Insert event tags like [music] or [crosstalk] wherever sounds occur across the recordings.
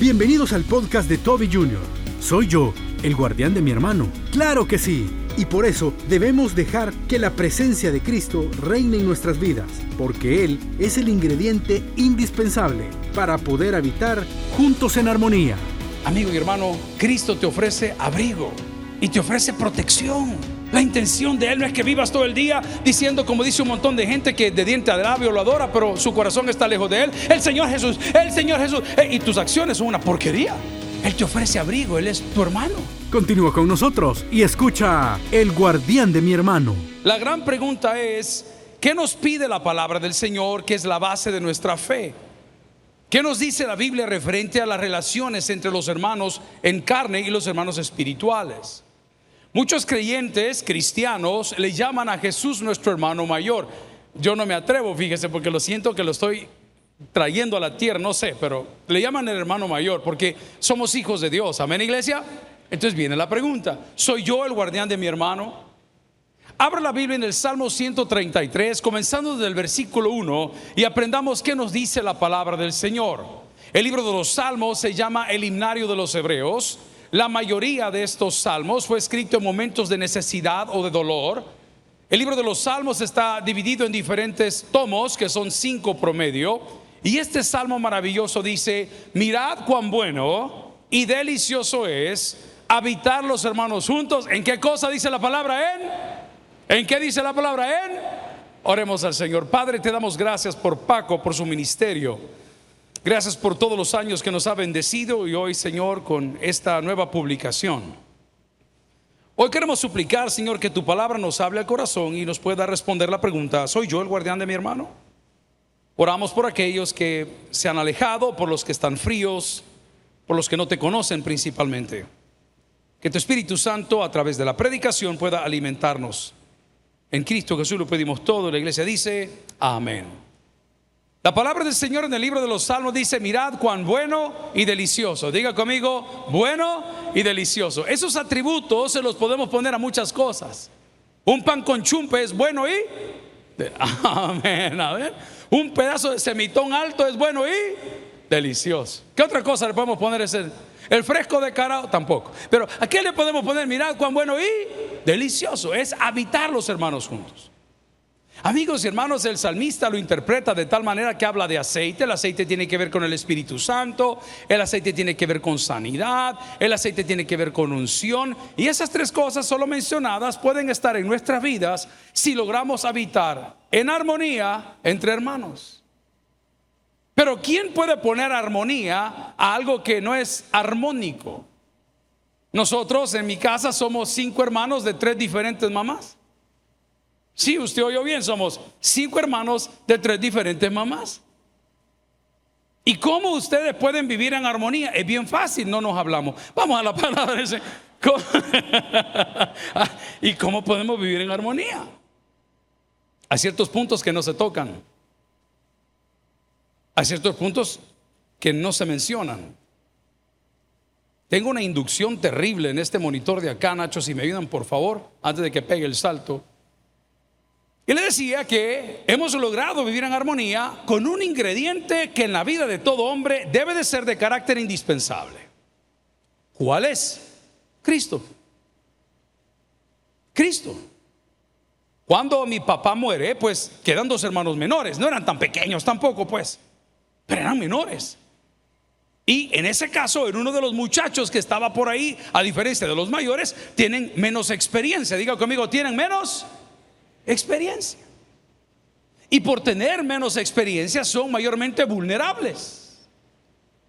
Bienvenidos al podcast de Toby Jr. Soy yo, el guardián de mi hermano. Claro que sí. Y por eso debemos dejar que la presencia de Cristo reine en nuestras vidas, porque Él es el ingrediente indispensable para poder habitar juntos en armonía. Amigo y hermano, Cristo te ofrece abrigo y te ofrece protección. La intención de Él no es que vivas todo el día diciendo, como dice un montón de gente que de diente a labio lo adora, pero su corazón está lejos de Él. El Señor Jesús, el Señor Jesús. Eh, y tus acciones son una porquería. Él te ofrece abrigo, Él es tu hermano. Continúa con nosotros y escucha El guardián de mi hermano. La gran pregunta es, ¿qué nos pide la palabra del Señor que es la base de nuestra fe? ¿Qué nos dice la Biblia referente a las relaciones entre los hermanos en carne y los hermanos espirituales? Muchos creyentes cristianos le llaman a Jesús nuestro hermano mayor. Yo no me atrevo, fíjese, porque lo siento que lo estoy trayendo a la tierra, no sé, pero le llaman el hermano mayor porque somos hijos de Dios. Amén, iglesia. Entonces viene la pregunta, ¿soy yo el guardián de mi hermano? Abra la Biblia en el Salmo 133, comenzando desde el versículo 1, y aprendamos qué nos dice la palabra del Señor. El libro de los Salmos se llama el himnario de los Hebreos. La mayoría de estos salmos fue escrito en momentos de necesidad o de dolor. El libro de los salmos está dividido en diferentes tomos, que son cinco promedio. Y este salmo maravilloso dice, mirad cuán bueno y delicioso es habitar los hermanos juntos. ¿En qué cosa dice la palabra en? ¿En qué dice la palabra en? Oremos al Señor. Padre, te damos gracias por Paco, por su ministerio. Gracias por todos los años que nos ha bendecido y hoy, Señor, con esta nueva publicación. Hoy queremos suplicar, Señor, que tu palabra nos hable al corazón y nos pueda responder la pregunta, ¿soy yo el guardián de mi hermano? Oramos por aquellos que se han alejado, por los que están fríos, por los que no te conocen principalmente. Que tu Espíritu Santo a través de la predicación pueda alimentarnos. En Cristo Jesús lo pedimos todo. La iglesia dice, amén. La palabra del Señor en el libro de los Salmos dice, mirad cuán bueno y delicioso. Diga conmigo, bueno y delicioso. Esos atributos se los podemos poner a muchas cosas. Un pan con chumpe es bueno y... [laughs] Amén, a ver. Un pedazo de semitón alto es bueno y delicioso. ¿Qué otra cosa le podemos poner ese? El fresco de carao tampoco. Pero ¿a qué le podemos poner? Mirad cuán bueno y delicioso. Es habitar los hermanos juntos. Amigos y hermanos, el salmista lo interpreta de tal manera que habla de aceite. El aceite tiene que ver con el Espíritu Santo, el aceite tiene que ver con sanidad, el aceite tiene que ver con unción. Y esas tres cosas solo mencionadas pueden estar en nuestras vidas si logramos habitar en armonía entre hermanos. Pero ¿quién puede poner armonía a algo que no es armónico? Nosotros en mi casa somos cinco hermanos de tres diferentes mamás. Sí, usted oyó bien, somos cinco hermanos de tres diferentes mamás. ¿Y cómo ustedes pueden vivir en armonía? Es bien fácil, no nos hablamos. Vamos a la [laughs] palabra. [laughs] ¿Y cómo podemos vivir en armonía? Hay ciertos puntos que no se tocan. Hay ciertos puntos que no se mencionan. Tengo una inducción terrible en este monitor de acá, Nacho, si me ayudan por favor, antes de que pegue el salto. Y le decía que hemos logrado vivir en armonía con un ingrediente que en la vida de todo hombre debe de ser de carácter indispensable. ¿Cuál es? Cristo. Cristo. Cuando mi papá muere, pues quedan dos hermanos menores. No eran tan pequeños tampoco, pues, pero eran menores. Y en ese caso, en uno de los muchachos que estaba por ahí, a diferencia de los mayores, tienen menos experiencia. Diga conmigo, tienen menos experiencia. Y por tener menos experiencia son mayormente vulnerables.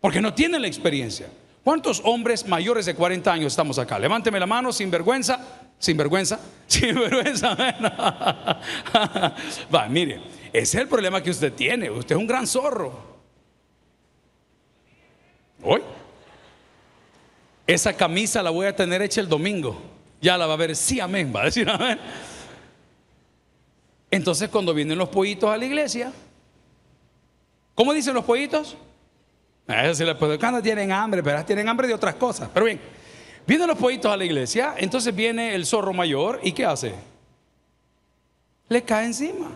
Porque no tienen la experiencia. ¿Cuántos hombres mayores de 40 años estamos acá? Levánteme la mano sin vergüenza. Sin vergüenza. [laughs] Sin vergüenza. [laughs] Va, mire, ese es el problema que usted tiene. Usted es un gran zorro. Hoy. Esa camisa la voy a tener hecha el domingo. Ya la va a ver. Sí, amén. Va a decir amén. Entonces cuando vienen los pollitos a la iglesia, ¿cómo dicen los pollitos? A les puede, cuando tienen hambre, pero tienen hambre de otras cosas. Pero bien, vienen los pollitos a la iglesia, entonces viene el zorro mayor y ¿qué hace? Le cae encima.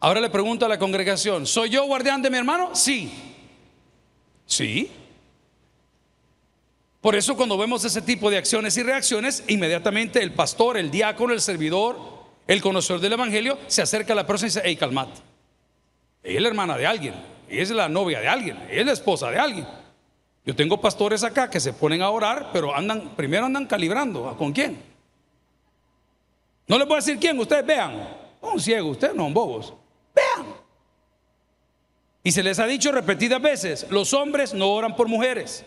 Ahora le pregunto a la congregación, ¿soy yo guardián de mi hermano? Sí. Sí. Por eso cuando vemos ese tipo de acciones y reacciones, inmediatamente el pastor, el diácono, el servidor, el conocedor del Evangelio, se acerca a la persona y dice, hey, calmate. Ella es la hermana de alguien, es la novia de alguien, es la esposa de alguien. Yo tengo pastores acá que se ponen a orar, pero andan, primero andan calibrando. ¿Con quién? No les voy a decir quién, ustedes vean. Un ciego, ustedes no son bobos. Vean. Y se les ha dicho repetidas veces, los hombres no oran por mujeres.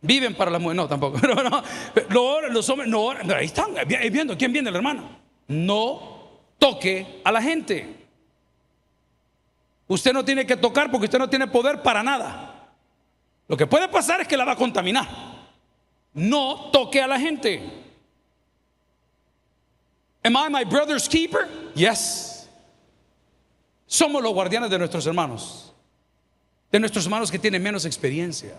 Viven para las mujeres, no tampoco. [laughs] no, los hombres no oran. Ahí están, viendo, ¿quién viene la hermana? No toque a la gente. Usted no tiene que tocar porque usted no tiene poder para nada. Lo que puede pasar es que la va a contaminar. No toque a la gente. Am I my brother's keeper? Yes. Somos los guardianes de nuestros hermanos. De nuestros hermanos que tienen menos experiencia.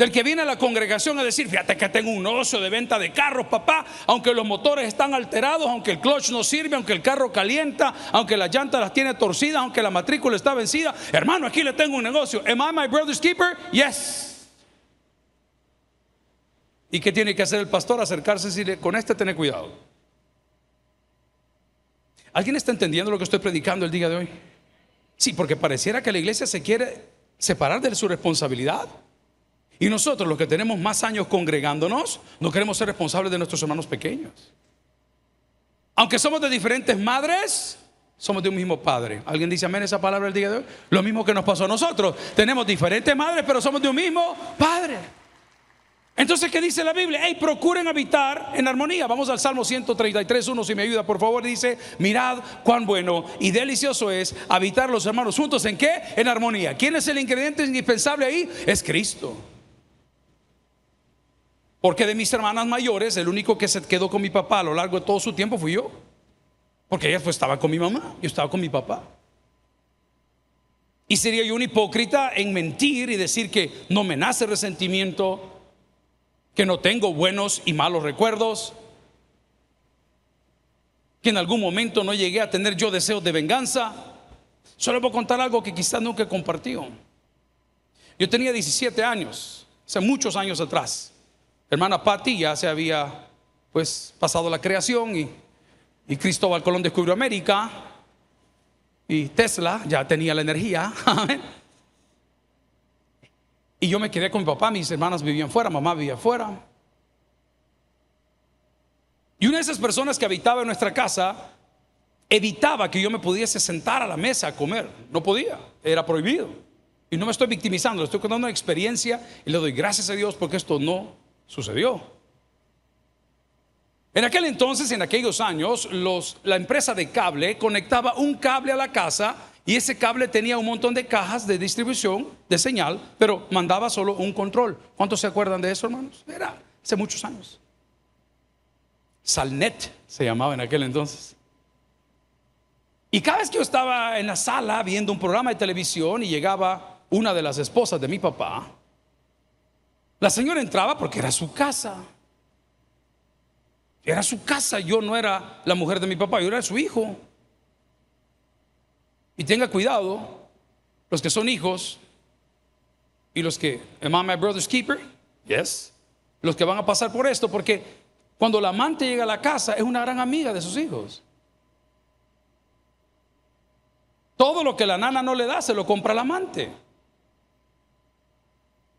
Del que viene a la congregación a decir, fíjate que tengo un negocio de venta de carros, papá, aunque los motores están alterados, aunque el clutch no sirve, aunque el carro calienta, aunque las llantas las tiene torcidas, aunque la matrícula está vencida. Hermano, aquí le tengo un negocio. Am I my brother's keeper? Yes. ¿Y qué tiene que hacer el pastor? Acercarse y decirle, con este ten cuidado. ¿Alguien está entendiendo lo que estoy predicando el día de hoy? Sí, porque pareciera que la iglesia se quiere separar de su responsabilidad. Y nosotros, los que tenemos más años congregándonos, no queremos ser responsables de nuestros hermanos pequeños. Aunque somos de diferentes madres, somos de un mismo padre. ¿Alguien dice amén esa palabra el día de hoy? Lo mismo que nos pasó a nosotros. Tenemos diferentes madres, pero somos de un mismo padre. Entonces, ¿qué dice la Biblia? Hey, procuren habitar en armonía. Vamos al Salmo 133, uno, si me ayuda, por favor. Dice, mirad cuán bueno y delicioso es habitar los hermanos juntos. ¿En qué? En armonía. ¿Quién es el ingrediente indispensable ahí? Es Cristo. Porque de mis hermanas mayores, el único que se quedó con mi papá a lo largo de todo su tiempo fui yo. Porque ella pues, estaba con mi mamá, yo estaba con mi papá. Y sería yo un hipócrita en mentir y decir que no me nace resentimiento, que no tengo buenos y malos recuerdos, que en algún momento no llegué a tener yo deseos de venganza. Solo voy a contar algo que quizás nunca he compartido. Yo tenía 17 años, hace muchos años atrás hermana Patti ya se había pues pasado la creación y, y Cristóbal Colón descubrió América y Tesla ya tenía la energía. [laughs] y yo me quedé con mi papá, mis hermanas vivían fuera, mamá vivía fuera. Y una de esas personas que habitaba en nuestra casa evitaba que yo me pudiese sentar a la mesa a comer. No podía, era prohibido. Y no me estoy victimizando, estoy contando una experiencia y le doy gracias a Dios porque esto no Sucedió. En aquel entonces, en aquellos años, la empresa de cable conectaba un cable a la casa y ese cable tenía un montón de cajas de distribución de señal, pero mandaba solo un control. ¿Cuántos se acuerdan de eso, hermanos? Era hace muchos años. Salnet se llamaba en aquel entonces. Y cada vez que yo estaba en la sala viendo un programa de televisión y llegaba una de las esposas de mi papá, la señora entraba porque era su casa. Era su casa, yo no era la mujer de mi papá, yo era su hijo. Y tenga cuidado, los que son hijos y los que, am I my brother's keeper? Yes. Los que van a pasar por esto, porque cuando la amante llega a la casa es una gran amiga de sus hijos. Todo lo que la nana no le da se lo compra el amante.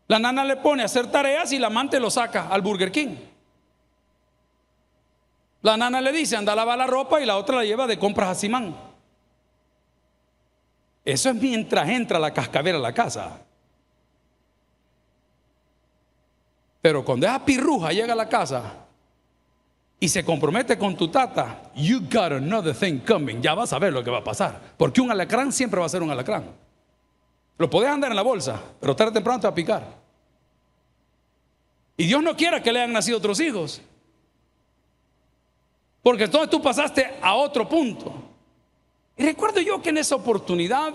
La nana le pone a hacer tareas y la amante lo saca al Burger King. La nana le dice, anda a lavar la ropa y la otra la lleva de compras a Simán. Eso es mientras entra la cascabera a la casa. Pero cuando esa pirruja llega a la casa y se compromete con tu tata, you got another thing coming. Ya vas a ver lo que va a pasar. Porque un alacrán siempre va a ser un alacrán. Lo podés andar en la bolsa, pero tarde o temprano te va a picar. Y Dios no quiera que le hayan nacido otros hijos. Porque entonces tú pasaste a otro punto. Y recuerdo yo que en esa oportunidad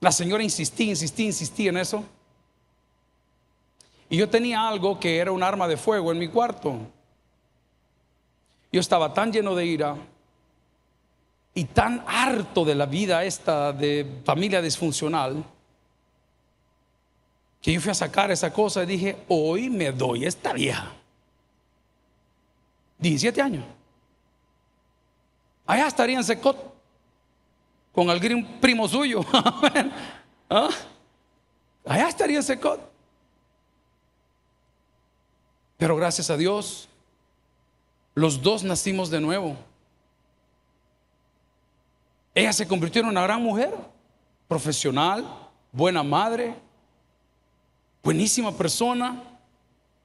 la señora insistía, insistía, insistía en eso. Y yo tenía algo que era un arma de fuego en mi cuarto. Yo estaba tan lleno de ira y tan harto de la vida esta de familia disfuncional que yo fui a sacar esa cosa y dije, hoy me doy esta vieja. 17 años. Allá estaría en Secot con algún primo suyo. [laughs] ¿Ah? Allá estaría en Secot. Pero gracias a Dios, los dos nacimos de nuevo. Ella se convirtió en una gran mujer, profesional, buena madre, buenísima persona,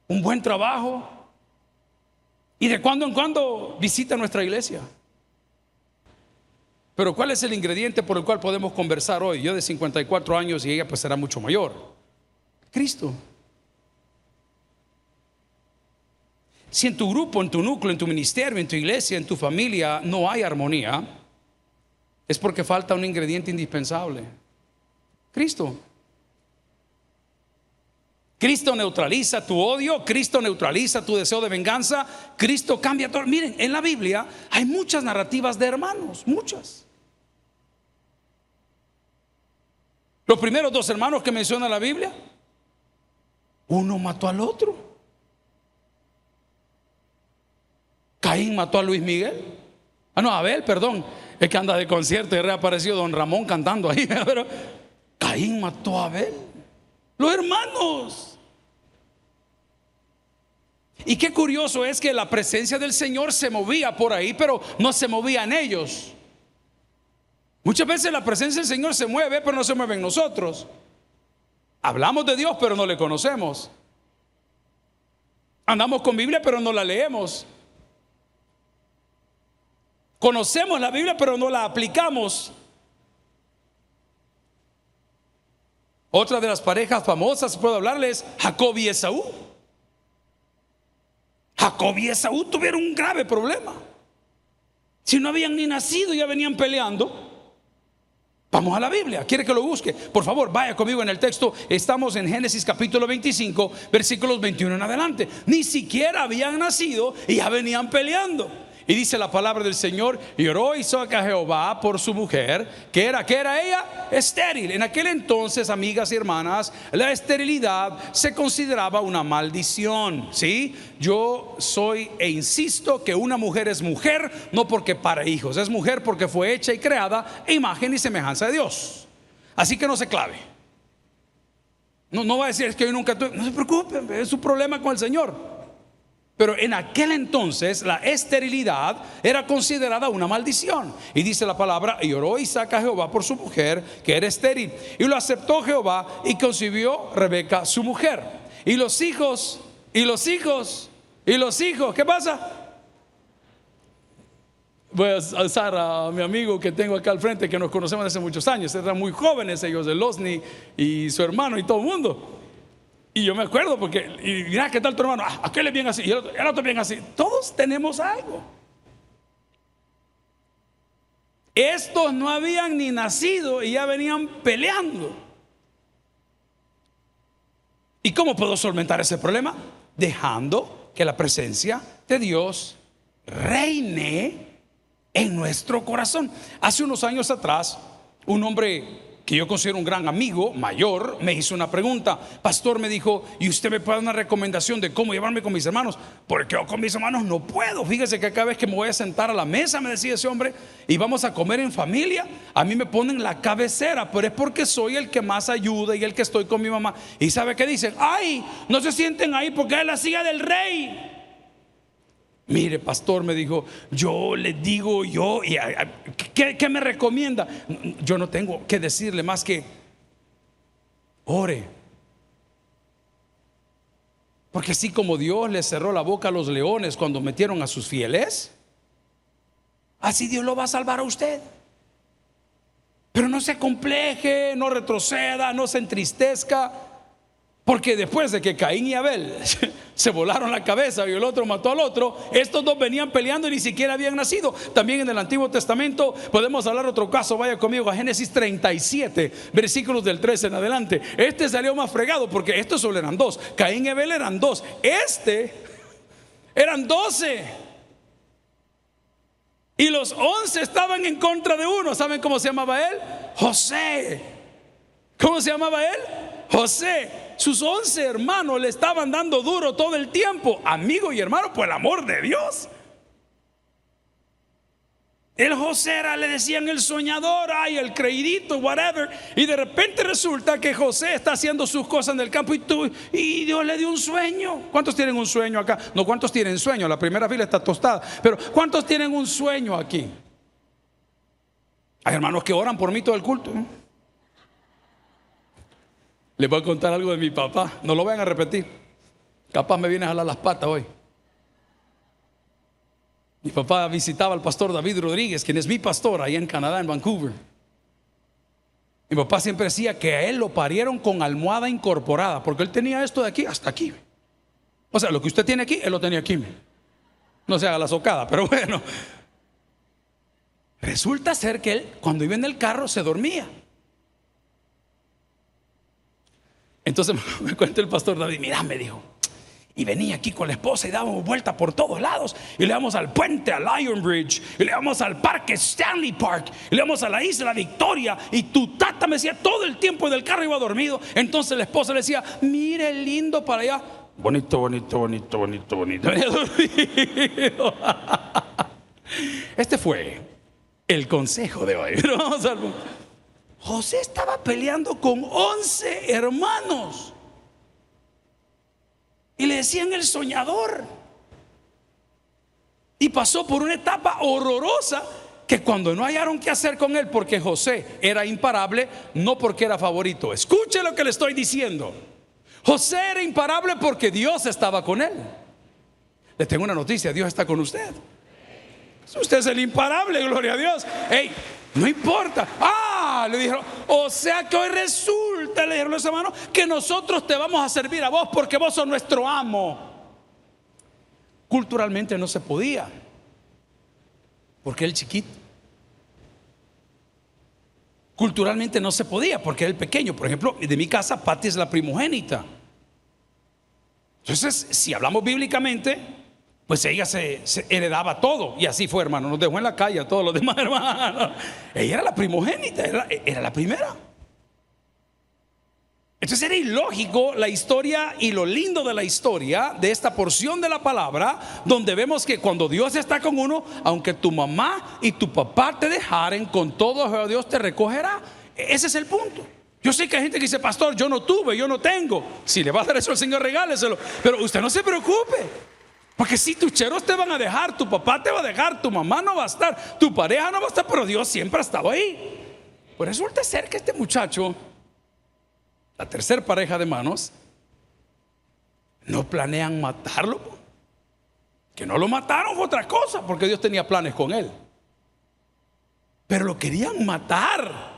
un buen trabajo. Y de cuando en cuando visita nuestra iglesia. Pero ¿cuál es el ingrediente por el cual podemos conversar hoy? Yo de 54 años y ella pues será mucho mayor. Cristo. Si en tu grupo, en tu núcleo, en tu ministerio, en tu iglesia, en tu familia no hay armonía, es porque falta un ingrediente indispensable. Cristo. Cristo neutraliza tu odio, Cristo neutraliza tu deseo de venganza, Cristo cambia todo. Miren, en la Biblia hay muchas narrativas de hermanos, muchas. Los primeros dos hermanos que menciona la Biblia, uno mató al otro. Caín mató a Luis Miguel. Ah, no, Abel, perdón. Es que anda de concierto y reapareció don Ramón cantando ahí. [laughs] Pero Caín mató a Abel. Los hermanos. Y qué curioso es que la presencia del Señor se movía por ahí, pero no se movía en ellos. Muchas veces la presencia del Señor se mueve, pero no se mueve en nosotros. Hablamos de Dios, pero no le conocemos. Andamos con Biblia, pero no la leemos. Conocemos la Biblia, pero no la aplicamos. Otra de las parejas famosas, puedo hablarles, Jacob y Esaú. Jacob y Esaú tuvieron un grave problema. Si no habían ni nacido, ya venían peleando. Vamos a la Biblia. ¿Quiere que lo busque? Por favor, vaya conmigo en el texto. Estamos en Génesis capítulo 25, versículos 21 en adelante. Ni siquiera habían nacido y ya venían peleando. Y dice la palabra del Señor, y oró Isaac a Jehová por su mujer, que era, que era ella, estéril. En aquel entonces, amigas y hermanas, la esterilidad se consideraba una maldición. ¿Sí? Yo soy e insisto que una mujer es mujer, no porque para hijos, es mujer porque fue hecha y creada imagen y semejanza de Dios. Así que no se clave. No, no va a decir es que yo nunca tuve, no se preocupen, es su problema con el Señor. Pero en aquel entonces la esterilidad era considerada una maldición. Y dice la palabra, y oró Isaac a Jehová por su mujer, que era estéril. Y lo aceptó Jehová y concibió Rebeca su mujer. Y los hijos, y los hijos, y los hijos, ¿qué pasa? Voy a alzar a mi amigo que tengo acá al frente, que nos conocemos hace muchos años. Eran muy jóvenes ellos, de Losni y su hermano y todo el mundo. Y yo me acuerdo porque, y mira, ¿qué tal tu hermano? Ah, aquel es bien así, y el otro, el otro bien así. Todos tenemos algo. Estos no habían ni nacido y ya venían peleando. ¿Y cómo puedo solventar ese problema? Dejando que la presencia de Dios reine en nuestro corazón. Hace unos años atrás, un hombre que yo considero un gran amigo, mayor, me hizo una pregunta. Pastor me dijo, ¿y usted me puede dar una recomendación de cómo llevarme con mis hermanos? Porque yo con mis hermanos no puedo. Fíjese que cada vez que me voy a sentar a la mesa, me decía ese hombre, y vamos a comer en familia, a mí me ponen la cabecera, pero es porque soy el que más ayuda y el que estoy con mi mamá. Y sabe qué dicen, ay, no se sienten ahí porque es la silla del rey. Mire, pastor, me dijo, yo le digo yo, y ¿qué, me recomienda? Yo no tengo que decirle más que ore. Porque así como Dios le cerró la boca a los leones cuando metieron a sus fieles, así Dios lo va a salvar a usted. Pero no se compleje, no retroceda, no se entristezca. Porque después de que Caín y Abel se volaron la cabeza y el otro mató al otro, estos dos venían peleando y ni siquiera habían nacido. También en el Antiguo Testamento podemos hablar otro caso, vaya conmigo a Génesis 37, versículos del 13 en adelante. Este salió más fregado porque estos solo eran dos. Caín y Abel eran dos. Este eran doce. Y los once estaban en contra de uno. ¿Saben cómo se llamaba él? José. ¿Cómo se llamaba él? José. Sus once hermanos le estaban dando duro todo el tiempo. Amigo y hermano, por el amor de Dios. El José era, le decían el soñador, ay, el creidito, whatever. Y de repente resulta que José está haciendo sus cosas en el campo y, tú, y Dios le dio un sueño. ¿Cuántos tienen un sueño acá? No, ¿cuántos tienen sueño? La primera fila está tostada. Pero ¿cuántos tienen un sueño aquí? Hay hermanos que oran por mí todo el culto. Les voy a contar algo de mi papá. No lo vayan a repetir. Capaz me viene a jalar las patas hoy. Mi papá visitaba al pastor David Rodríguez, quien es mi pastor ahí en Canadá, en Vancouver. Mi papá siempre decía que a él lo parieron con almohada incorporada, porque él tenía esto de aquí hasta aquí. O sea, lo que usted tiene aquí, él lo tenía aquí. No se haga la socada, pero [laughs] bueno. Resulta ser que él, cuando iba en el carro, se dormía. Entonces [laughs] me cuenta el pastor David, mira, me dijo, y venía aquí con la esposa y dábamos vuelta por todos lados. Y le damos al puente, a Lion Bridge. Y le damos al parque Stanley Park. Y le damos a la isla Victoria. Y tu tata me decía todo el tiempo en el carro iba dormido. Entonces la esposa le decía, mire lindo para allá. Bonito, bonito, bonito, bonito, bonito. [laughs] [laughs] Este fue el consejo de hoy. vamos José estaba peleando con 11 hermanos. Y le decían el soñador. Y pasó por una etapa horrorosa que cuando no hallaron qué hacer con él, porque José era imparable, no porque era favorito. Escuche lo que le estoy diciendo. José era imparable porque Dios estaba con él. Le tengo una noticia, Dios está con usted. Usted es el imparable, gloria a Dios. Hey, no importa. Ah, le dijeron, o sea que hoy resulta, le dijeron los hermanos, que nosotros te vamos a servir a vos porque vos sos nuestro amo. Culturalmente no se podía, porque él chiquito. Culturalmente no se podía, porque él pequeño. Por ejemplo, de mi casa, Pati es la primogénita. Entonces, si hablamos bíblicamente, pues ella se, heredaba todo. Y así fue, hermano. Nos dejó en la calle a todos los [laughs] demás hermanos. Ella era la primogénita, era, la primera. Entonces era ilógico la historia y lo lindo de la historia de esta porción de la palabra, donde vemos que cuando Dios está con uno, aunque tu mamá y tu papá te dejaren, con todo Dios te recogerá. Ese es el punto. Yo sé que hay gente que dice, pastor, yo no tuve, yo no tengo. Si le va a dar eso al Señor, regáleselo. Pero usted no se preocupe. Porque si tus cheros te van a dejar, tu papá te va a dejar, tu mamá no va a estar, tu pareja no va a estar, pero Dios siempre ha estado ahí. Pues resulta ser que este muchacho, la tercera pareja de manos, no planean matarlo. Que no lo mataron fue otra cosa, porque Dios tenía planes con él. Pero lo querían matar.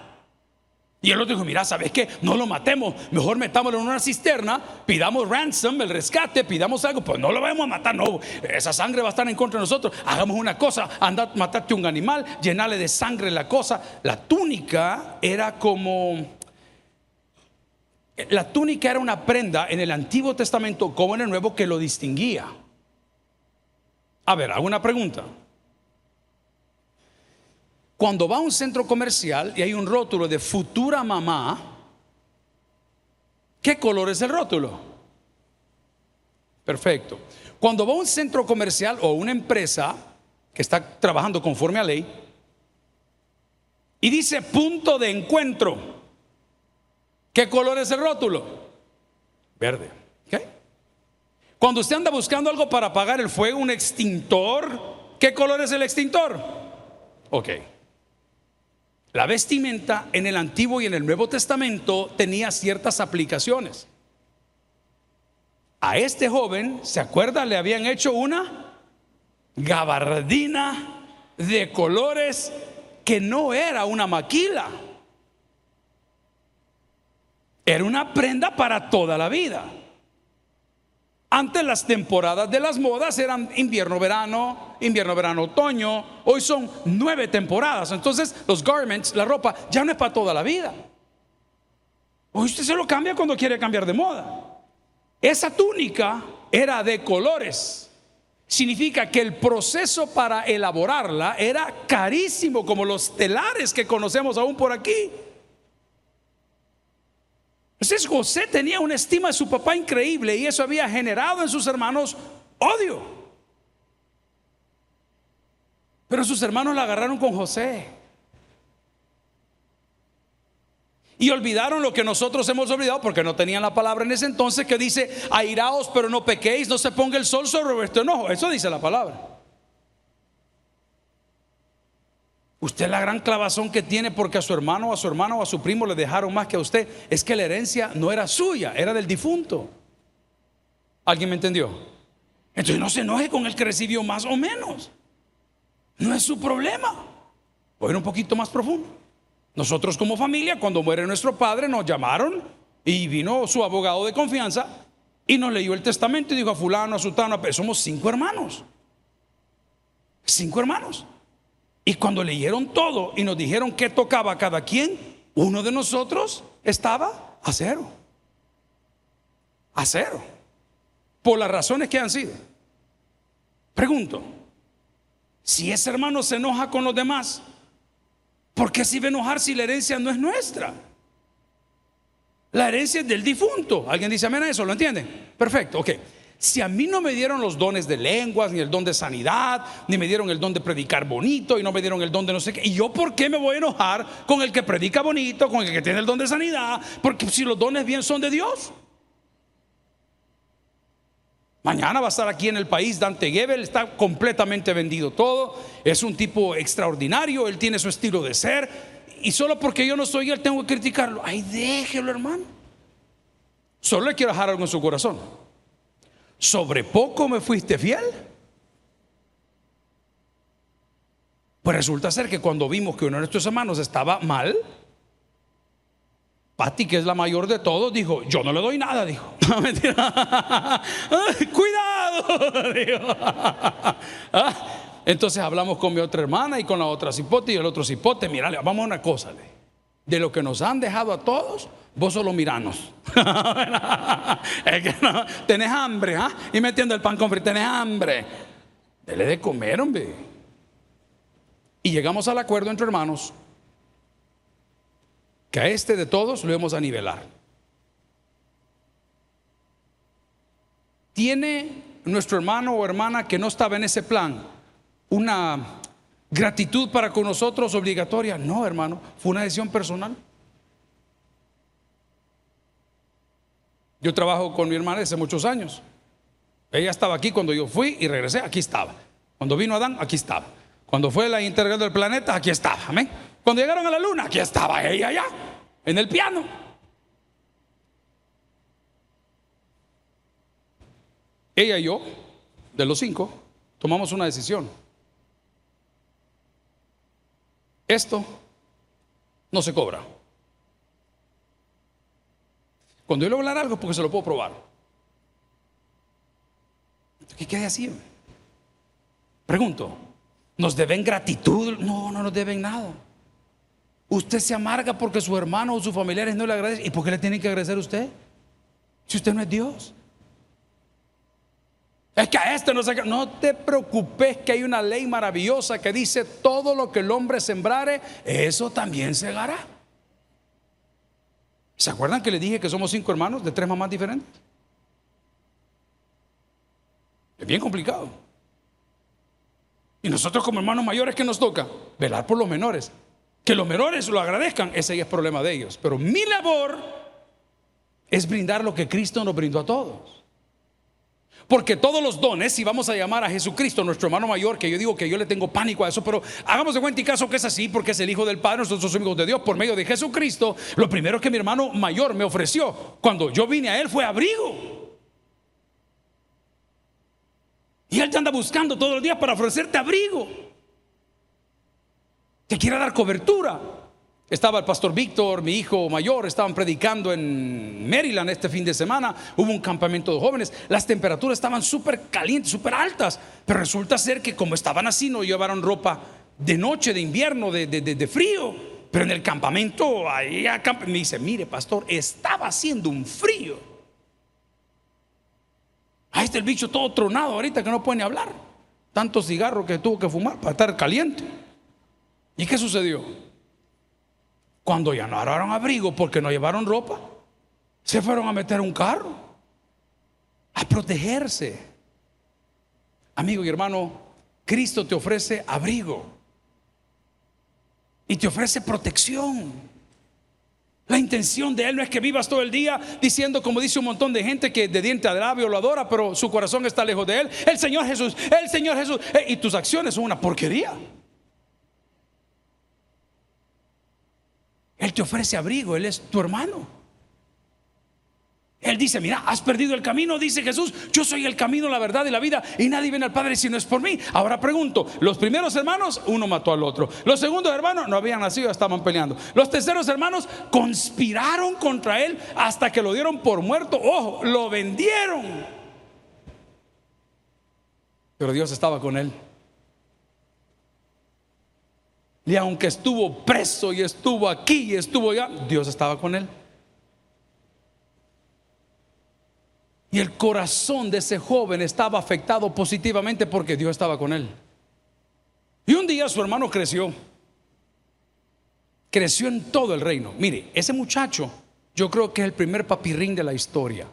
Y el otro dijo, mira, ¿sabes qué? No lo matemos, mejor metámoslo en una cisterna, pidamos ransom, el rescate, pidamos algo, pues no lo vamos a matar, no, esa sangre va a estar en contra de nosotros, hagamos una cosa, anda, matarte un animal, llenale de sangre la cosa. La túnica era como... La túnica era una prenda en el Antiguo Testamento como en el Nuevo que lo distinguía. A ver, hago una pregunta. Cuando va a un centro comercial y hay un rótulo de futura mamá, ¿qué color es el rótulo? Perfecto. Cuando va a un centro comercial o una empresa que está trabajando conforme a ley y dice punto de encuentro, ¿qué color es el rótulo? Verde. Cuando usted anda buscando algo para apagar el fuego, un extintor, ¿qué color es el extintor? Ok. La vestimenta en el Antiguo y en el Nuevo Testamento tenía ciertas aplicaciones. A este joven, ¿se acuerda? Le habían hecho una gabardina de colores que no era una maquila. Era una prenda para toda la vida. Antes las temporadas de las modas eran invierno, verano, invierno, verano, otoño. Hoy son nueve temporadas. Entonces los garments, la ropa, ya no es para toda la vida. Hoy usted se lo cambia cuando quiere cambiar de moda. Esa túnica era de colores. Significa que el proceso para elaborarla era carísimo, como los telares que conocemos aún por aquí. Entonces José tenía una estima de su papá increíble y eso había generado en sus hermanos odio. Pero sus hermanos la agarraron con José. Y olvidaron lo que nosotros hemos olvidado porque no tenían la palabra en ese entonces que dice, airaos pero no pequéis, no se ponga el sol sobre vuestro enojo. Eso dice la palabra. Usted la gran clavazón que tiene porque a su hermano, a su hermano o a su primo le dejaron más que a usted es que la herencia no era suya, era del difunto. ¿Alguien me entendió? Entonces no se enoje con el que recibió más o menos. No es su problema. Voy a ir un poquito más profundo. Nosotros como familia, cuando muere nuestro padre, nos llamaron y vino su abogado de confianza y nos leyó el testamento y dijo a fulano, a sutano, somos cinco hermanos. Cinco hermanos. Y cuando leyeron todo y nos dijeron qué tocaba cada quien, uno de nosotros estaba a cero. A cero. Por las razones que han sido. Pregunto, si ese hermano se enoja con los demás, ¿por qué se iba a enojar si la herencia no es nuestra? La herencia es del difunto. ¿Alguien dice amén a eso? ¿Lo entienden? Perfecto, ok. Si a mí no me dieron los dones de lenguas, ni el don de sanidad, ni me dieron el don de predicar bonito, y no me dieron el don de no sé qué, ¿y yo por qué me voy a enojar con el que predica bonito, con el que tiene el don de sanidad? Porque si los dones bien son de Dios. Mañana va a estar aquí en el país Dante Gebel, está completamente vendido todo, es un tipo extraordinario, él tiene su estilo de ser, y solo porque yo no soy él tengo que criticarlo. Ay, déjelo, hermano. Solo le quiero dejar algo en su corazón sobre poco me fuiste fiel. Pues resulta ser que cuando vimos que uno de nuestros hermanos estaba mal, Patti, que es la mayor de todos, dijo, yo no le doy nada, dijo. [laughs] [laughs] Cuidado, [laughs] dijo. Ah, entonces hablamos con mi otra hermana y con la otra cipote y el otro cipote. Mira, vamos a una cosa. De lo que nos han dejado a todos, Vos solo miranos. [laughs] es que no, tenés hambre, ¿ah? Y metiendo el pan con frío, tenés hambre. Dele de comer, hombre. Y llegamos al acuerdo entre hermanos que a este de todos lo íbamos a nivelar. ¿Tiene nuestro hermano o hermana que no estaba en ese plan una gratitud para con nosotros obligatoria? No, hermano, fue una decisión personal. Yo trabajo con mi hermana hace muchos años. Ella estaba aquí cuando yo fui y regresé, aquí estaba. Cuando vino Adán, aquí estaba. Cuando fue la integral del planeta, aquí estaba. Amén. Cuando llegaron a la luna, aquí estaba ella allá, en el piano. Ella y yo, de los cinco, tomamos una decisión. Esto no se cobra. Cuando yo le voy a hablar algo, porque se lo puedo probar. ¿Qué quede así? Pregunto, ¿nos deben gratitud? No, no nos deben nada. Usted se amarga porque su hermano o sus familiares no le agradecen. ¿Y por qué le tienen que agradecer a usted? Si usted no es Dios. Es que a este no se... No te preocupes que hay una ley maravillosa que dice todo lo que el hombre sembrare, eso también segará. ¿Se acuerdan que le dije que somos cinco hermanos de tres mamás diferentes? Es bien complicado. Y nosotros como hermanos mayores, ¿qué nos toca? Velar por los menores. Que los menores lo agradezcan, ese es problema de ellos. Pero mi labor es brindar lo que Cristo nos brindó a todos. Porque todos los dones, si vamos a llamar a Jesucristo, nuestro hermano mayor, que yo digo que yo le tengo pánico a eso, pero hagamos de cuenta y caso que es así, porque es el Hijo del Padre, nosotros somos hijos de Dios por medio de Jesucristo. Lo primero que mi hermano mayor me ofreció cuando yo vine a él fue abrigo. Y él te anda buscando todos los días para ofrecerte abrigo. Te quiere dar cobertura. Estaba el pastor Víctor, mi hijo mayor, estaban predicando en Maryland este fin de semana. Hubo un campamento de jóvenes. Las temperaturas estaban súper calientes, súper altas. Pero resulta ser que como estaban así, no llevaron ropa de noche, de invierno, de, frío. Pero en el campamento, ahí me dice, mire pastor, estaba haciendo un frío. Ahí está el bicho todo tronado ahorita que no puede ni hablar. Tanto cigarro que tuvo que fumar para estar caliente. ¿Y qué sucedió? Cuando ya no abrigo porque no llevaron ropa, Se fueron a meter un carro, a protegerse. Amigo y hermano, Cristo te ofrece abrigo y te ofrece protección. La intención de Él no es que vivas todo el día diciendo, como dice un montón de gente que de diente a labio lo adora, pero su corazón está lejos de Él. El Señor Jesús, el Señor Jesús. Eh, y tus acciones son una porquería. Él te ofrece abrigo, Él es tu hermano. Él dice, mira, has perdido el camino, dice Jesús, yo soy el camino, la verdad y la vida, y nadie viene al Padre si no es por mí. Ahora pregunto, los primeros hermanos, uno mató al otro. Los segundos hermanos no habían nacido, estaban peleando. Los terceros hermanos conspiraron contra él hasta que lo dieron por muerto. Ojo, lo vendieron. Pero Dios estaba con él. Y aunque estuvo preso y estuvo aquí y estuvo allá, Dios estaba con él. Y el corazón de ese joven estaba afectado positivamente porque Dios estaba con él. Y un día su hermano creció. Creció en todo el reino. Mire, ese muchacho yo creo que es el primer papirrín de la historia.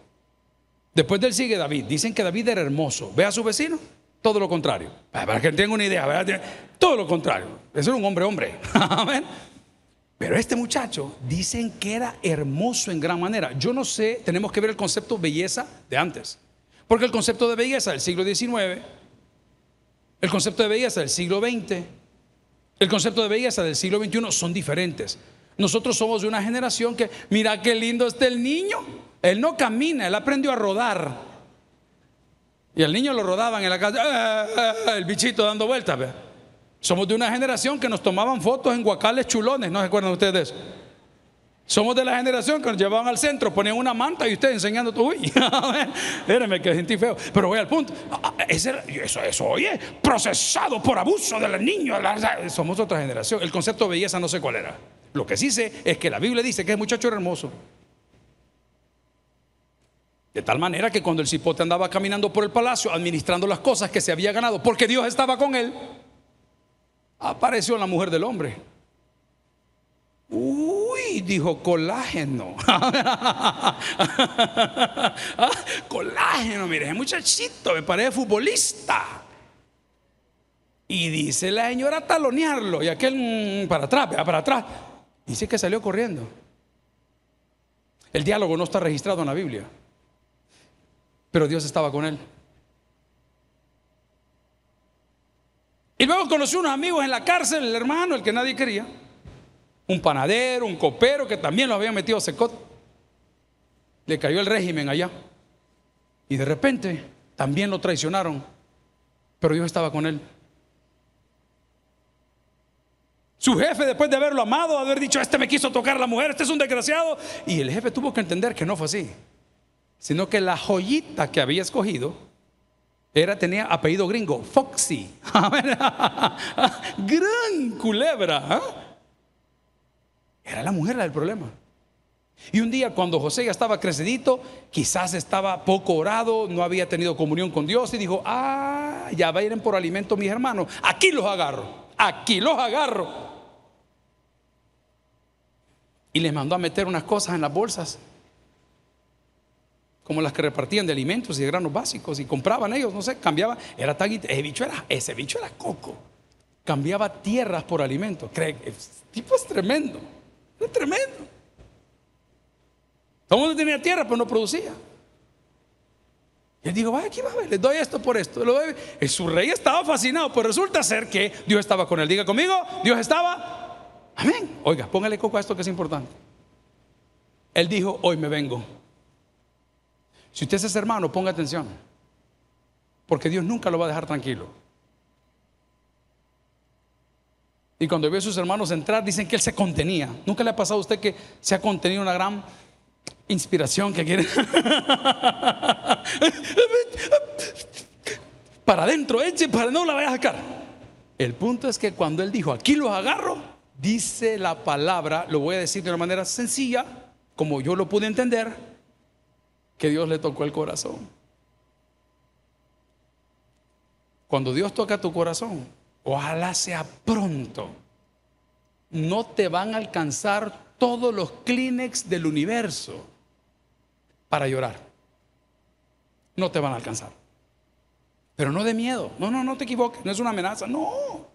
Después de él sigue David. Dicen que David era hermoso. Ve a su vecino. Todo lo contrario. Para que tenga una idea, todo lo contrario. Era un hombre, hombre. [laughs] Amén. Pero este muchacho dicen que era hermoso en gran manera. Yo no sé, tenemos que ver el concepto belleza de antes. Porque el concepto de belleza del siglo XIX, el concepto de belleza del siglo XX, el concepto de belleza del siglo XXI son diferentes. Nosotros somos de una generación que, mira qué lindo está el niño. Él no camina, él aprendió a rodar. Y al niño lo rodaban en la casa, eh, eh, eh, el bichito dando vueltas. Somos de una generación que nos tomaban fotos en guacales chulones, ¿no se acuerdan ustedes de eso? Somos de la generación que nos llevaban al centro, ponían una manta y usted enseñando uy. [laughs] Espérenme que sentí feo. Pero voy al punto. Ah, ah, eso, eso, oye, procesado por abuso de los niños. Somos otra generación. El concepto de belleza no sé cuál era. Lo que sí sé es que la Biblia dice que el muchacho era hermoso. De tal manera que cuando el cipote andaba caminando por el palacio, administrando las cosas que se había ganado, porque Dios estaba con él, apareció la mujer del hombre. Uy, dijo colágeno. [laughs] colágeno, mire, ese muchachito me parece futbolista. Y dice la señora talonearlo. Y aquel mm, para atrás, para atrás. Dice que salió corriendo. El diálogo no está registrado en la Biblia. Pero Dios estaba con él. Y luego conoció unos amigos en la cárcel, el hermano, el que nadie quería. Un panadero, un copero que también lo habían metido a secot. Le cayó el régimen allá. Y de repente también lo traicionaron. Pero Dios estaba con él. Su jefe, después de haberlo amado, haber dicho, este me quiso tocar la mujer, este es un desgraciado. Y el jefe tuvo que entender que no fue así. Sino que la joyita que había escogido era, tenía apellido gringo, Foxy. [laughs] Gran culebra. ¿ah? Era la mujer del problema. Y un día cuando José ya estaba crecidito, quizás estaba poco orado, no había tenido comunión con Dios y dijo, ah, ya va a ir por alimento mis hermanos, aquí los agarro, aquí los agarro. Y les mandó a meter unas cosas en las bolsas como las que repartían de alimentos y de granos básicos y compraban ellos, no sé, cambiaba, era tan, ese bicho era, ese bicho era coco, cambiaba tierras por alimentos, cree, el tipo es tremendo, es tremendo. Todo el mundo tenía tierra, pero no producía. Y él dijo, vaya aquí va les doy esto por esto. Y su rey estaba fascinado, pues resulta ser que Dios estaba con él. Diga conmigo, Dios estaba. Amén. Oiga, póngale coco a esto que es importante. Él dijo, hoy me vengo. Si usted es hermano, ponga atención. Porque Dios nunca lo va a dejar tranquilo. Y cuando ve a sus hermanos entrar, dicen que él se contenía. ¿Nunca le ha pasado a usted que se ha contenido una gran inspiración que quiere? [laughs] para adentro, eche, para no la vaya a sacar. El punto es que cuando él dijo, aquí los agarro, dice la palabra, lo voy a decir de una manera sencilla, como yo lo pude entender, que Dios le tocó el corazón. Cuando Dios toca tu corazón, ojalá sea pronto, no te van a alcanzar todos los Kleenex del universo. para llorar. No te van a alcanzar. Pero no de miedo. No, no, no te equivoques. No es una amenaza. No.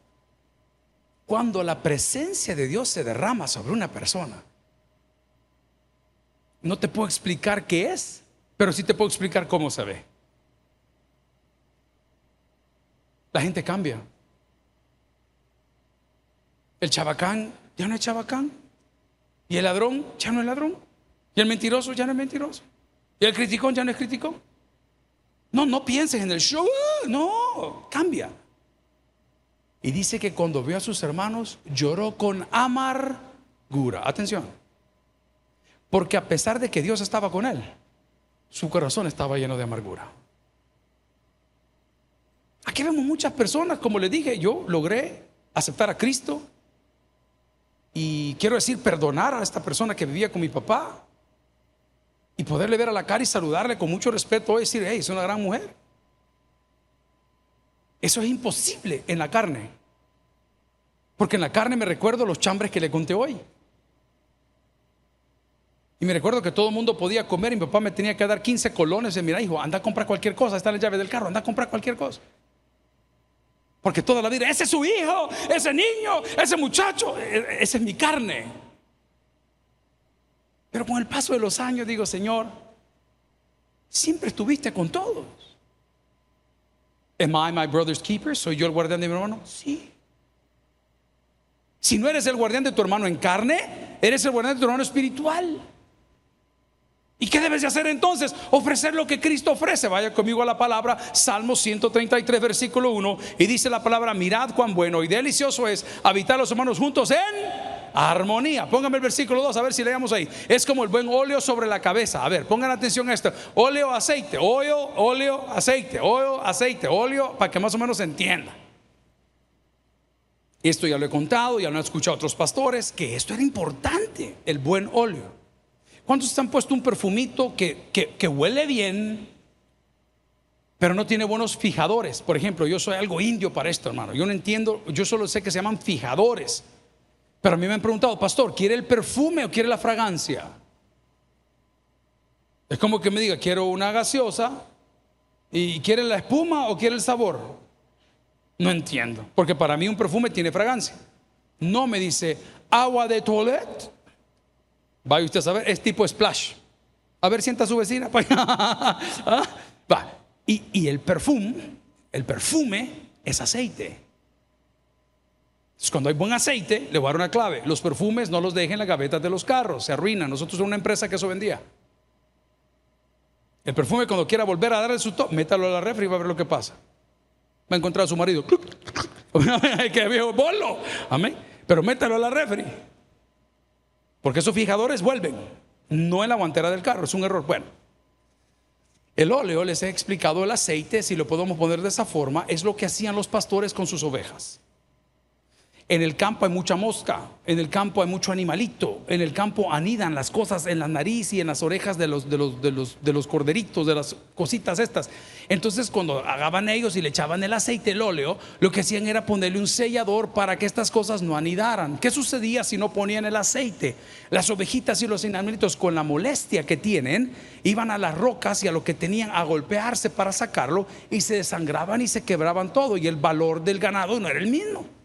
Cuando la presencia de Dios se derrama sobre una persona, no te puedo explicar qué es, pero sí te puedo explicar cómo se ve. La gente cambia. El chabacán ya no es chabacán. Y el ladrón ya no es ladrón. Y el mentiroso ya no es mentiroso. Y el criticón ya no es criticón. No, no pienses en el show. No, cambia. Y dice que cuando vio a sus hermanos lloró con amargura. Atención. Porque a pesar de que Dios estaba con él, su corazón estaba lleno de amargura. Aquí vemos muchas personas, como le dije, yo logré aceptar a Cristo y quiero decir, perdonar a esta persona que vivía con mi papá y poderle ver a la cara y saludarle con mucho respeto y decir, hey, es una gran mujer. Eso es imposible en la carne. Porque en la carne me recuerdo los chambres que le conté hoy. Y me recuerdo que todo el mundo podía comer y mi papá me tenía que dar 15 colones. Y mira, hijo, anda a comprar cualquier cosa. Está la llave del carro, anda a comprar cualquier cosa. Porque toda la vida, ese es su hijo, ese niño, ese muchacho, e, e, esa es mi carne. Pero con el paso de los años digo, Señor, siempre estuviste con todos. Am I my brother's keeper? ¿Soy yo el guardián de mi hermano? Sí. Si no eres el guardián de tu hermano en carne, eres el guardián de tu hermano espiritual. ¿Y qué debes de hacer entonces? Ofrecer lo que Cristo ofrece. Vaya conmigo a la palabra Salmo 133, versículo 1. Y dice la palabra, mirad cuán bueno y delicioso es habitar los hermanos juntos en armonía. Póngame el versículo 2, a ver si leemos ahí. Es como el buen óleo sobre la cabeza. A ver, pongan atención a esto. Óleo, aceite, óleo, óleo, aceite, óleo, aceite, óleo, para que más o menos se entienda. Esto ya lo he contado, ya lo han escuchado otros pastores, que esto era importante, el buen óleo. ¿Cuántos se han puesto un perfumito que, que, huele bien, pero no tiene buenos fijadores? Por ejemplo, yo soy algo indio para esto, hermano. Yo no entiendo, yo solo sé que se llaman fijadores. Pero a mí me han preguntado, pastor, ¿quiere el perfume o quiere la fragancia? Es como que me diga, quiero una gaseosa y quiere la espuma o quiere el sabor. No entiendo, porque para mí un perfume tiene fragancia. No me dice agua de toilette Vaya usted a saber, es tipo splash. A ver, sienta a su vecina. [laughs] ¿Ah? Va. Y, y, el perfume, el perfume es aceite. Entonces, cuando hay buen aceite, le voy a dar una clave. Los perfumes no los dejen en las gavetas de los carros, se arruinan. Nosotros somos una empresa que eso vendía. El perfume cuando quiera volver a darle su top, métalo a la refri y va a ver lo que pasa. Va a encontrar a su marido. [laughs] que viejo bolo. Amén. Pero métalo a la refri. Porque esos fijadores vuelven, no en la guantera del carro, es un error. Bueno, el óleo, les he explicado, el aceite, si lo podemos poner de esa forma, es lo que hacían los pastores con sus ovejas. En el campo hay mucha mosca, en el campo hay mucho animalito, en el campo anidan las cosas en la nariz y en las orejas de los, de los, de los, de los corderitos, de las cositas estas. Entonces cuando agaban ellos y le echaban el aceite, el óleo, lo que hacían era ponerle un sellador para que estas cosas no anidaran. ¿Qué sucedía si no ponían el aceite? Las ovejitas y los animalitos con la molestia que tienen, iban a las rocas y a lo que tenían a golpearse para sacarlo y se desangraban y se quebraban todo y el valor del ganado no era el mismo.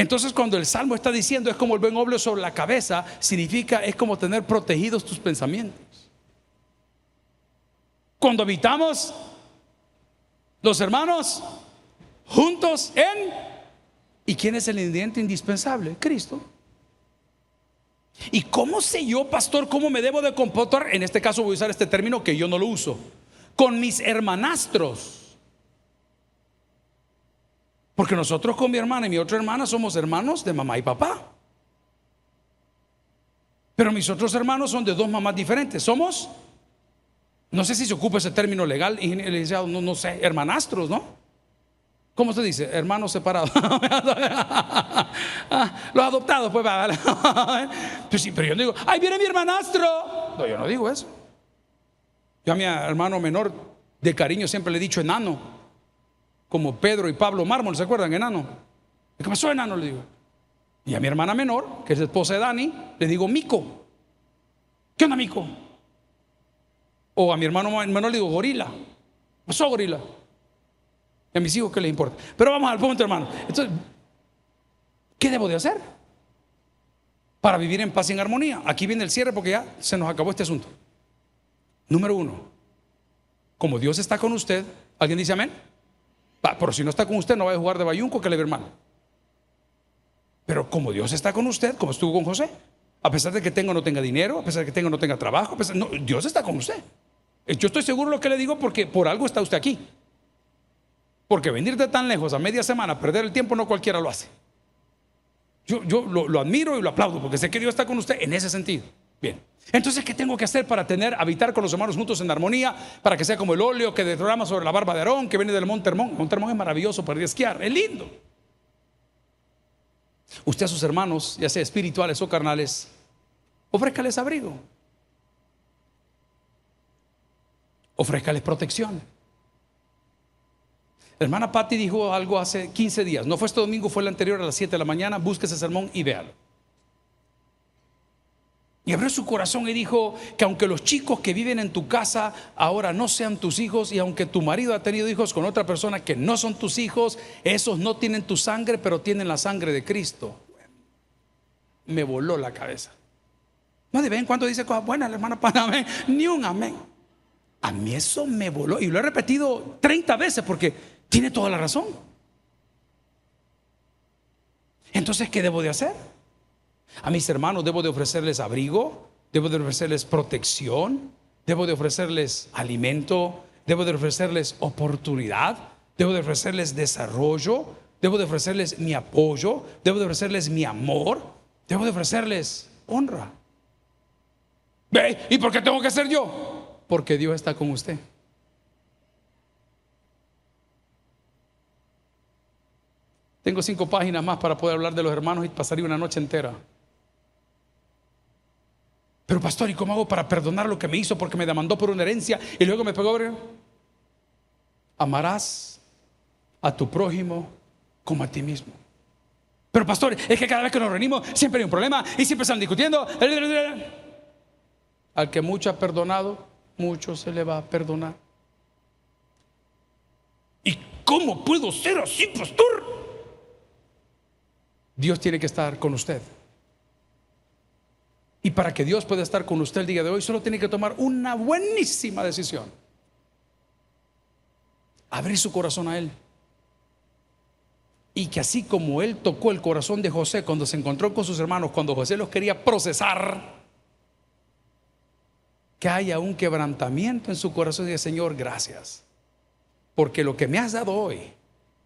Entonces cuando el Salmo está diciendo es como el buen óleo sobre la cabeza, significa es como tener protegidos tus pensamientos. Cuando habitamos los hermanos juntos en... ¿Y quién es el ingrediente indispensable? Cristo. ¿Y cómo sé yo, pastor, cómo me debo de comportar? En este caso voy a usar este término que yo no lo uso. Con mis hermanastros. Porque nosotros con mi hermana y mi otra hermana somos hermanos de mamá y papá. Pero mis otros hermanos son de dos mamás diferentes. Somos, no sé si se ocupa ese término legal, no, no sé, hermanastros, ¿no? ¿Cómo se dice? Hermanos separados. [laughs] Ah, los adoptados, pues. [laughs] pues sí, pero yo digo, ¡ay, viene mi hermanastro! No, yo no digo eso. Yo a mi hermano menor, de cariño, siempre le he dicho enano como Pedro y Pablo Mármol, ¿se acuerdan? Enano. ¿Qué pasó, enano? Le digo. Y a mi hermana menor, que es esposa de Dani, le digo Mico. ¿Qué onda, Mico? O a mi hermano menor le digo, gorila. Pasó gorila. Y a mis hijos, ¿qué les importa? Pero vamos al punto, hermano. Entonces, ¿qué debo de hacer? Para vivir en paz y en armonía. Aquí viene el cierre porque ya se nos acabó este asunto. Número uno, como Dios está con usted, ¿alguien dice amén? Pero si no está con usted, no va a jugar de bayunco que le ve mal. Pero como Dios está con usted, como estuvo con José, a pesar de que tenga o no tenga dinero, a pesar de que tenga o no tenga trabajo, Dios está con usted. Eh, yo estoy seguro de lo que le digo porque por algo está usted aquí. Porque venir de tan lejos a media semana, perder el tiempo, no cualquiera lo hace. Yo, yo lo, lo admiro y lo aplaudo porque sé que Dios está con usted en ese sentido. Bien. Entonces, ¿qué tengo que hacer para tener, habitar con los hermanos juntos en armonía? Para que sea como el óleo que derrama sobre la barba de Aarón, que viene del Monte Hermón. Monte Hermón es maravilloso para ir a esquiar, es lindo. Usted a sus hermanos, ya sea espirituales o carnales, ofrézcales abrigo. Ofrézcales protección. Hermana Patti dijo algo hace 15 días. No fue este domingo, fue el anterior a las 7 de la mañana. Busque ese sermón y véalo. Y abrió su corazón y dijo que aunque los chicos que viven en tu casa ahora no sean tus hijos y aunque tu marido ha tenido hijos con otra persona que no son tus hijos, esos no tienen tu sangre, pero tienen la sangre de Cristo. Me voló la cabeza. No de vez cuando dice cosas buenas, la hermana [laughs] Panamé, ni un amén. A mí eso me voló y lo he repetido 30 veces porque tiene toda la razón. Entonces, ¿qué debo de hacer? A mis hermanos debo de ofrecerles abrigo, debo de ofrecerles protección, debo de ofrecerles alimento, debo de ofrecerles oportunidad, debo de ofrecerles desarrollo, debo de ofrecerles mi apoyo, debo de ofrecerles mi amor, debo de ofrecerles honra. ¿Ve? ¿Y por qué tengo que ser yo? Porque Dios está con usted. Tengo cinco páginas más para poder hablar de los hermanos y pasaría una noche entera. Pero pastor, ¿y cómo hago para perdonar lo que me hizo porque me demandó por una herencia y luego me pegó? Amarás a tu prójimo como a ti mismo. Pero pastor, es que cada vez que nos reunimos siempre hay un problema y siempre están discutiendo. Al que mucho ha perdonado, mucho se le va a perdonar. ¿Y cómo puedo ser así, pastor? Dios tiene que estar con usted. Y para que Dios pueda estar con usted el día de hoy, solo tiene que tomar una buenísima decisión. Abrir su corazón a Él. Y que así como Él tocó el corazón de José cuando se encontró con sus hermanos, cuando José los quería procesar, que haya un quebrantamiento en su corazón y diga, Señor, gracias. Porque lo que me has dado hoy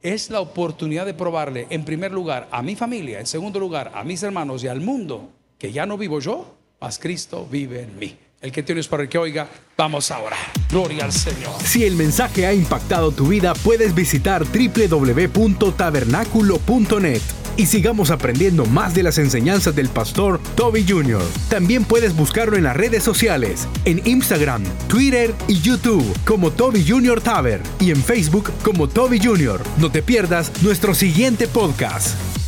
es la oportunidad de probarle, en primer lugar, a mi familia, en segundo lugar, a mis hermanos y al mundo que ya no vivo yo, mas Cristo vive en mí. El que tienes para el que oiga, vamos ahora. Gloria al Señor. Si el mensaje ha impactado tu vida, puedes visitar www.tabernaculo.net y sigamos aprendiendo más de las enseñanzas del pastor Toby Jr. También puedes buscarlo en las redes sociales, en Instagram, Twitter y YouTube como Toby Jr. Taber y en Facebook como Toby Jr. No te pierdas nuestro siguiente podcast.